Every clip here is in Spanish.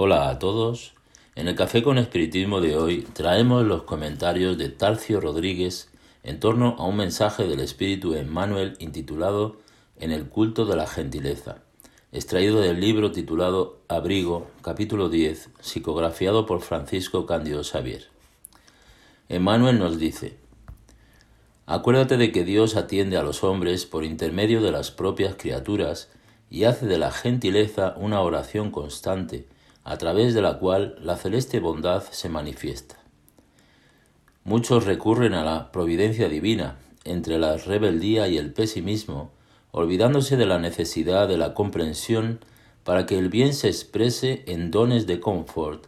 Hola a todos. En el Café con Espiritismo de hoy traemos los comentarios de Tarcio Rodríguez en torno a un mensaje del Espíritu Emmanuel intitulado En el culto de la gentileza, extraído del libro titulado Abrigo, capítulo 10, psicografiado por Francisco Cándido Xavier. Emmanuel nos dice, Acuérdate de que Dios atiende a los hombres por intermedio de las propias criaturas y hace de la gentileza una oración constante, a través de la cual la celeste bondad se manifiesta. Muchos recurren a la providencia divina entre la rebeldía y el pesimismo, olvidándose de la necesidad de la comprensión para que el bien se exprese en dones de confort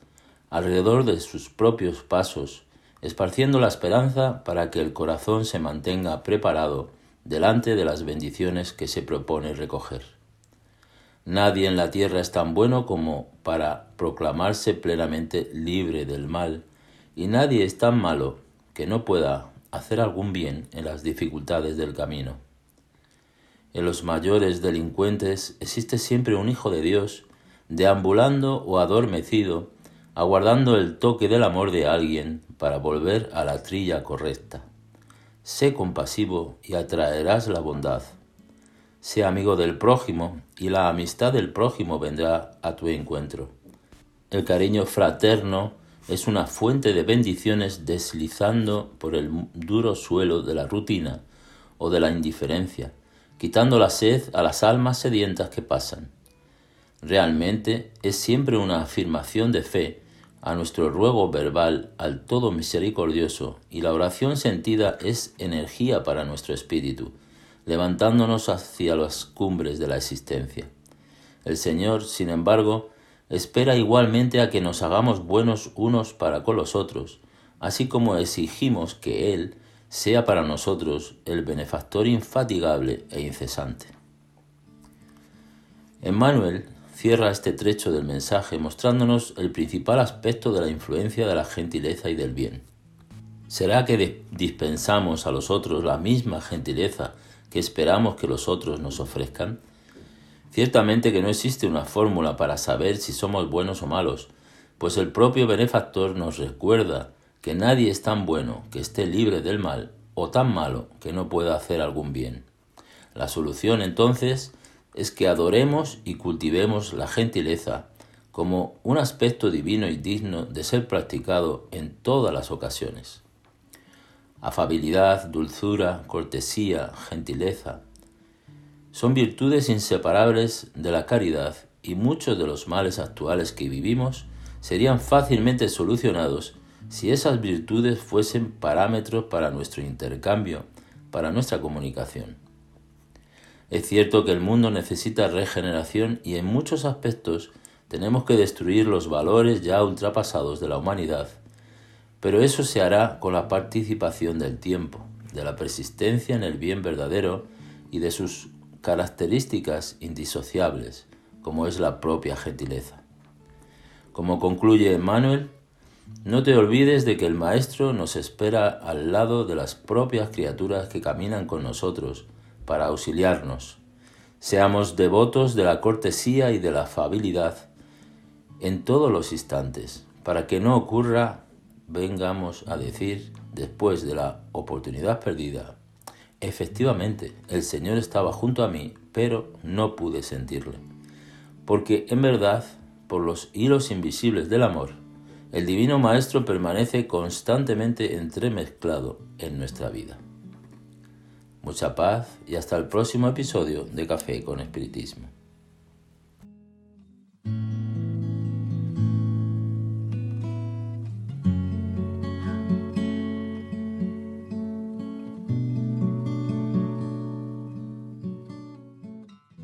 alrededor de sus propios pasos, esparciendo la esperanza para que el corazón se mantenga preparado delante de las bendiciones que se propone recoger. Nadie en la tierra es tan bueno como para proclamarse plenamente libre del mal, y nadie es tan malo que no pueda hacer algún bien en las dificultades del camino. En los mayores delincuentes existe siempre un Hijo de Dios, deambulando o adormecido, aguardando el toque del amor de alguien para volver a la trilla correcta. Sé compasivo y atraerás la bondad. Sea amigo del prójimo y la amistad del prójimo vendrá a tu encuentro. El cariño fraterno es una fuente de bendiciones deslizando por el duro suelo de la rutina o de la indiferencia, quitando la sed a las almas sedientas que pasan. Realmente es siempre una afirmación de fe a nuestro ruego verbal al Todo Misericordioso y la oración sentida es energía para nuestro espíritu levantándonos hacia las cumbres de la existencia. El Señor, sin embargo, espera igualmente a que nos hagamos buenos unos para con los otros, así como exigimos que Él sea para nosotros el benefactor infatigable e incesante. Emmanuel cierra este trecho del mensaje mostrándonos el principal aspecto de la influencia de la gentileza y del bien. ¿Será que dispensamos a los otros la misma gentileza que esperamos que los otros nos ofrezcan? Ciertamente que no existe una fórmula para saber si somos buenos o malos, pues el propio benefactor nos recuerda que nadie es tan bueno que esté libre del mal o tan malo que no pueda hacer algún bien. La solución entonces es que adoremos y cultivemos la gentileza como un aspecto divino y digno de ser practicado en todas las ocasiones afabilidad, dulzura, cortesía, gentileza. Son virtudes inseparables de la caridad y muchos de los males actuales que vivimos serían fácilmente solucionados si esas virtudes fuesen parámetros para nuestro intercambio, para nuestra comunicación. Es cierto que el mundo necesita regeneración y en muchos aspectos tenemos que destruir los valores ya ultrapasados de la humanidad pero eso se hará con la participación del tiempo, de la persistencia en el bien verdadero y de sus características indisociables, como es la propia gentileza. Como concluye Emmanuel, no te olvides de que el Maestro nos espera al lado de las propias criaturas que caminan con nosotros para auxiliarnos. Seamos devotos de la cortesía y de la afabilidad en todos los instantes, para que no ocurra vengamos a decir, después de la oportunidad perdida, efectivamente, el Señor estaba junto a mí, pero no pude sentirle. Porque en verdad, por los hilos invisibles del amor, el Divino Maestro permanece constantemente entremezclado en nuestra vida. Mucha paz y hasta el próximo episodio de Café con Espiritismo.